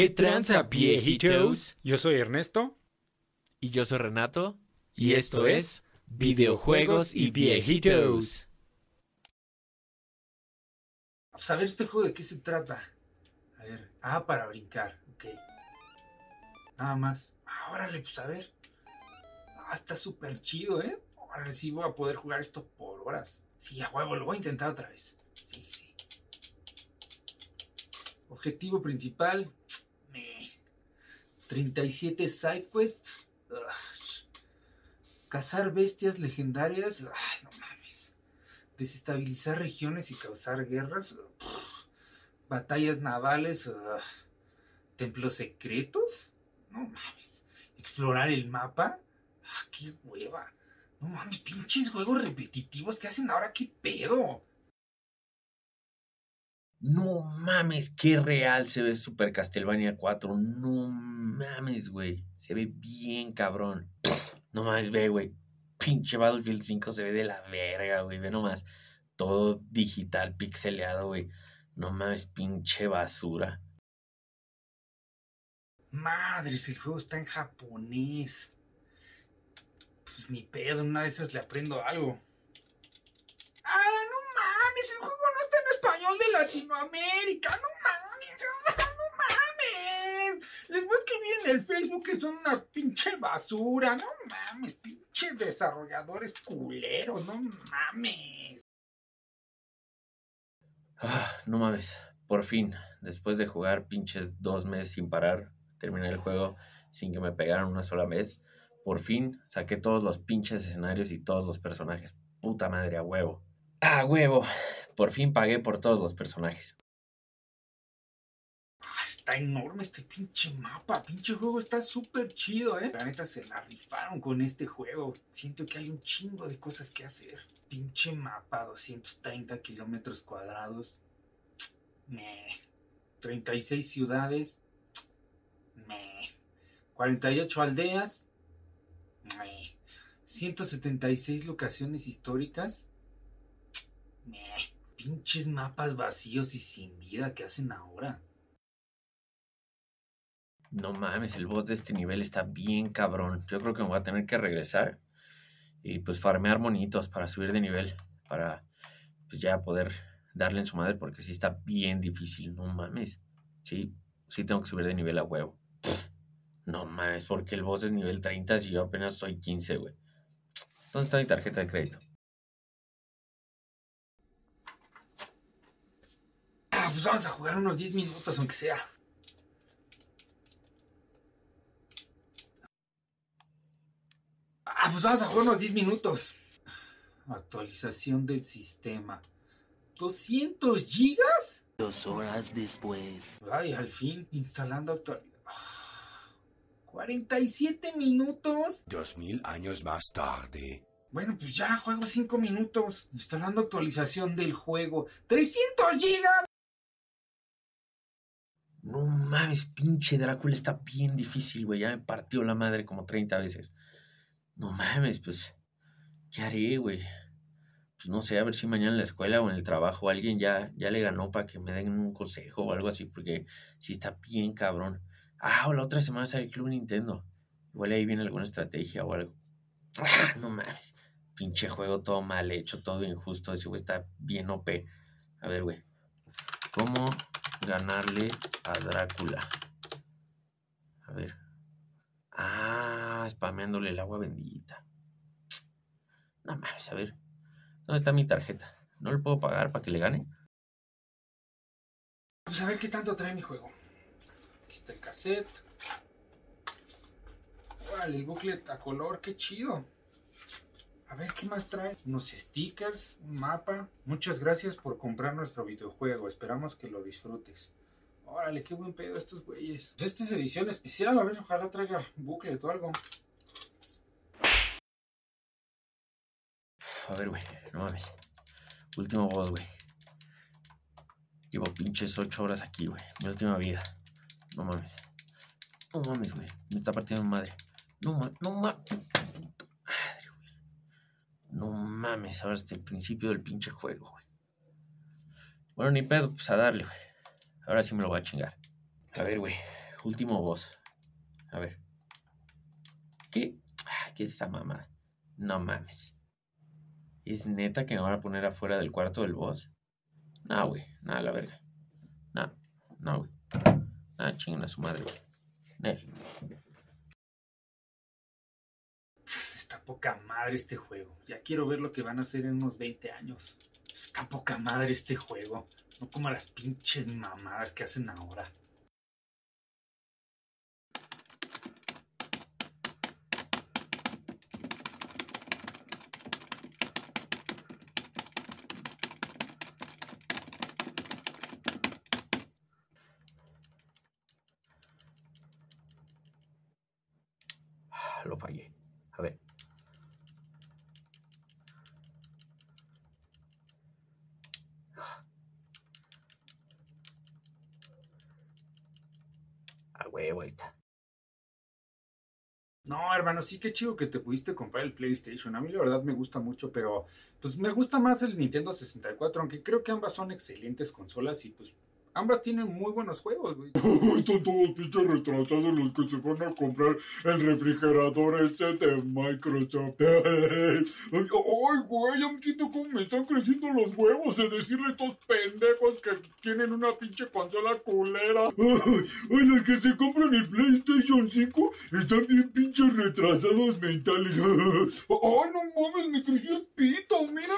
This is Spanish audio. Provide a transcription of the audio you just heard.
¿Qué tranza, viejitos? Yo soy Ernesto. Y yo soy Renato. Y esto es Videojuegos y Viejitos. Pues a ver, ¿este juego de qué se trata? A ver, ah, para brincar, ok. Nada más. Ah, órale, pues a ver. Ah, está súper chido, ¿eh? Órale, sí voy a poder jugar esto por horas. Sí, a huevo, lo voy a intentar otra vez. Sí, sí. Objetivo principal. Meh. 37 sidequests. Cazar bestias legendarias. No mames. Desestabilizar regiones y causar guerras. Batallas navales. Templos secretos. No mames. Explorar el mapa. Ah, qué hueva. No mames, pinches juegos repetitivos que hacen ahora, qué pedo. No mames, qué real se ve Super Castlevania 4. No mames, güey. Se ve bien cabrón. No mames, ve, güey. Pinche Battlefield 5 se ve de la verga, güey. Ve nomás. Todo digital, pixeleado, güey. No mames, pinche basura. Madres, el juego está en japonés. Pues ni pedo, una de esas le aprendo algo. ¡Ah, no mames! El juego no de Latinoamérica. ¡No mames! ¡No mames! Les voy a escribir en el Facebook que son una pinche basura. ¡No mames! Pinches desarrolladores culeros. ¡No mames! Ah, no mames. Por fin, después de jugar pinches dos meses sin parar, terminé el juego sin que me pegaran una sola vez. Por fin saqué todos los pinches escenarios y todos los personajes. Puta madre, a huevo. A huevo. Por fin pagué por todos los personajes. Ah, Está enorme este pinche mapa. Pinche juego está súper chido, ¿eh? La neta se la rifaron con este juego. Siento que hay un chingo de cosas que hacer. Pinche mapa, 230 kilómetros cuadrados. Meh. 36 ciudades. Meh. 48 aldeas. Meh. 176 locaciones históricas. Meh. Pinches mapas vacíos y sin vida que hacen ahora. No mames, el boss de este nivel está bien cabrón. Yo creo que me voy a tener que regresar y pues farmear monitos para subir de nivel. Para pues ya poder darle en su madre porque sí está bien difícil. No mames. Sí, sí tengo que subir de nivel a huevo. No mames, porque el boss es nivel 30 y yo apenas soy 15, güey. ¿Dónde está mi tarjeta de crédito? Ah, pues vamos a jugar unos 10 minutos, aunque sea. Ah, pues vamos a jugar unos 10 minutos. Actualización del sistema. ¿200 gigas? Dos horas después. Ay, al fin, instalando actualidad. Ah, 47 minutos. Dos mil años más tarde. Bueno, pues ya juego 5 minutos. Instalando actualización del juego. ¡300 gigas! No mames, pinche Drácula está bien difícil, güey. Ya me partió la madre como 30 veces. No mames, pues, ¿qué haré, güey? Pues no sé, a ver si mañana en la escuela o en el trabajo alguien ya, ya le ganó para que me den un consejo o algo así, porque sí está bien cabrón. Ah, o la otra semana sale el Club Nintendo. Igual ahí viene alguna estrategia o algo. Ah, no mames. Pinche juego todo mal hecho, todo injusto. Ese güey está bien OP. A ver, güey. ¿Cómo ganarle a Drácula? A ver. Ah, spameándole el agua bendita. No mames, a ver. ¿Dónde está mi tarjeta? ¿No le puedo pagar para que le gane? Pues a ver qué tanto trae mi juego. Aquí está el cassette. Órale, el booklet a color, qué chido. A ver qué más trae. Unos stickers, un mapa. Muchas gracias por comprar nuestro videojuego. Esperamos que lo disfrutes. Órale, qué buen pedo estos güeyes. Pues esta es edición especial. A ver, ojalá traiga booklet o algo. A ver, güey. No mames. Último boss, güey. Llevo pinches ocho horas aquí, güey. Mi última vida. No mames. No mames, güey. Me está partiendo madre. No mames. No mames. Mames. Ahora hasta el principio del pinche juego, güey. Bueno, ni pedo. Pues a darle, güey. Ahora sí me lo voy a chingar. A ver, güey. último boss. A ver. ¿Qué? Ah, ¿Qué es esa mamá? No mames. ¿Es neta que me van a poner afuera del cuarto del boss? No, güey. Nada, la verga. No, no, güey. Ah, chingan a su madre, güey. Poca madre este juego. Ya quiero ver lo que van a hacer en unos 20 años. Está poca madre este juego. No como las pinches mamadas que hacen ahora. Ah, Lo fallé. A ver. Ah, huevo, ahí está. No, hermano, sí que chido que te pudiste comprar el PlayStation. A mí la verdad me gusta mucho, pero pues me gusta más el Nintendo 64, aunque creo que ambas son excelentes consolas y pues ambas tienen muy buenos juegos, güey. Están todos pinches retrasados los que se van a comprar el refrigerador ese de Microsoft. Ay, güey, ya me siento como me están creciendo los huevos de decirle a estos pendejos que tienen una pinche consola culera. Ay, los que se compran el PlayStation 5 están bien pinches retrasados mentales. Ay, no mames, me creció el pito, mira.